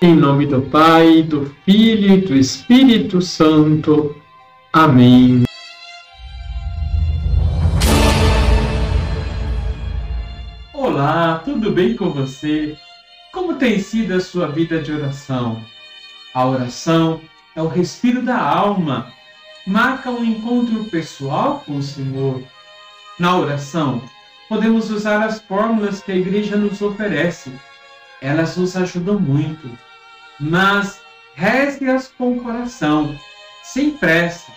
Em nome do Pai, do Filho e do Espírito Santo. Amém. Olá, tudo bem com você? Como tem sido a sua vida de oração? A oração é o respiro da alma, marca um encontro pessoal com o Senhor. Na oração, podemos usar as fórmulas que a igreja nos oferece. Elas nos ajudam muito mas reze-as com o coração, sem pressa,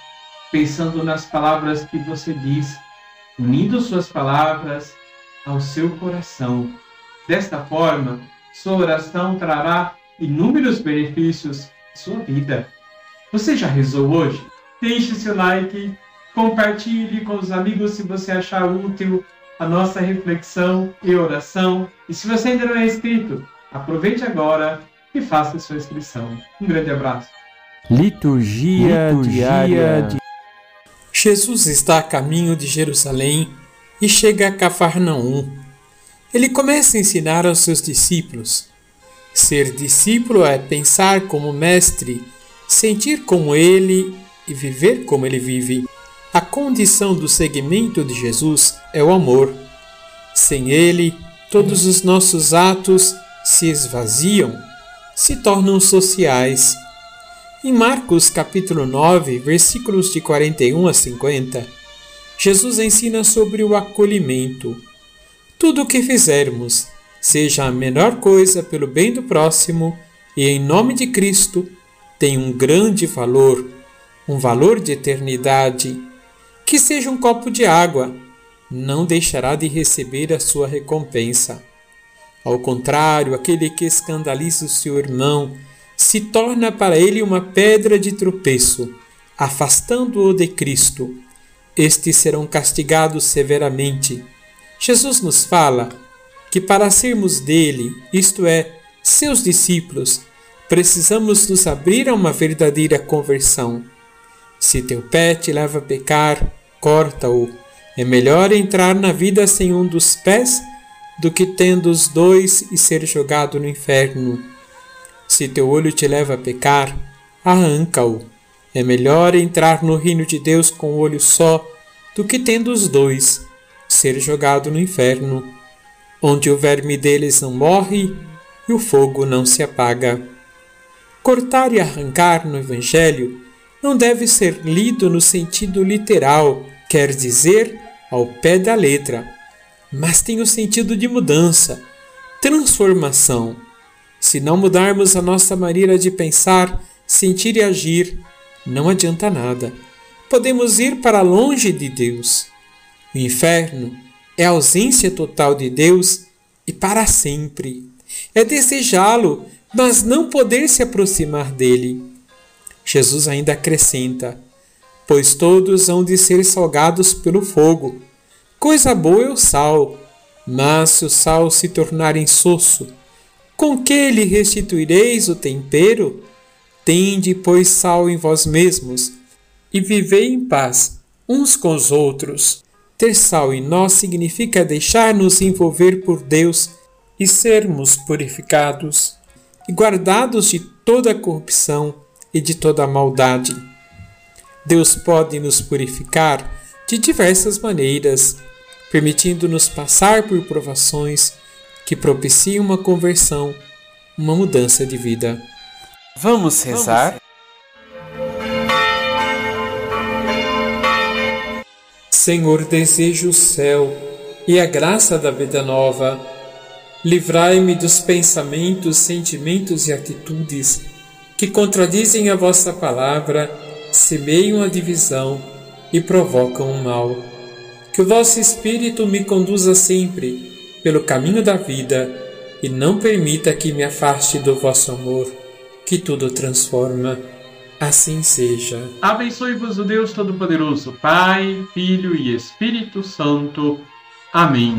pensando nas palavras que você diz, unindo suas palavras ao seu coração. Desta forma, sua oração trará inúmeros benefícios à sua vida. Você já rezou hoje? Deixe seu like, compartilhe com os amigos se você achar útil a nossa reflexão e oração. E se você ainda não é inscrito, aproveite agora e faça sua inscrição. Um grande abraço. Liturgia, Liturgia diária de... Jesus está a caminho de Jerusalém e chega a Cafarnaum. Ele começa a ensinar aos seus discípulos. Ser discípulo é pensar como mestre, sentir como ele e viver como ele vive. A condição do seguimento de Jesus é o amor. Sem ele, todos os nossos atos se esvaziam se tornam sociais. Em Marcos capítulo 9, versículos de 41 a 50, Jesus ensina sobre o acolhimento. Tudo o que fizermos, seja a menor coisa pelo bem do próximo e em nome de Cristo, tem um grande valor, um valor de eternidade. Que seja um copo de água, não deixará de receber a sua recompensa. Ao contrário, aquele que escandaliza o seu irmão se torna para ele uma pedra de tropeço, afastando-o de Cristo. Estes serão castigados severamente. Jesus nos fala que para sermos dele, isto é, seus discípulos, precisamos nos abrir a uma verdadeira conversão. Se teu pé te leva a pecar, corta-o. É melhor entrar na vida sem um dos pés do que tendo os dois e ser jogado no inferno. Se teu olho te leva a pecar, arranca-o. É melhor entrar no reino de Deus com o olho só do que tendo os dois, ser jogado no inferno, onde o verme deles não morre e o fogo não se apaga. Cortar e arrancar no Evangelho não deve ser lido no sentido literal, quer dizer, ao pé da letra mas tem o sentido de mudança, transformação. Se não mudarmos a nossa maneira de pensar, sentir e agir, não adianta nada. Podemos ir para longe de Deus. O inferno é a ausência total de Deus e para sempre. É desejá-lo, mas não poder se aproximar dele. Jesus ainda acrescenta: Pois todos hão de ser salgados pelo fogo. Coisa boa é o sal, mas se o sal se tornar insosso, com que lhe restituireis o tempero? Tende, pois, sal em vós mesmos, e vivei em paz uns com os outros. Ter sal em nós significa deixar-nos envolver por Deus e sermos purificados e guardados de toda corrupção e de toda maldade. Deus pode nos purificar de diversas maneiras permitindo-nos passar por provações que propiciam uma conversão, uma mudança de vida. Vamos rezar? Senhor, desejo o céu e a graça da vida nova. Livrai-me dos pensamentos, sentimentos e atitudes que contradizem a vossa palavra, semeiam a divisão e provocam o mal que o vosso Espírito me conduza sempre pelo caminho da vida e não permita que me afaste do vosso amor, que tudo transforma. Assim seja. Abençoe-vos o Deus Todo-Poderoso, Pai, Filho e Espírito Santo. Amém.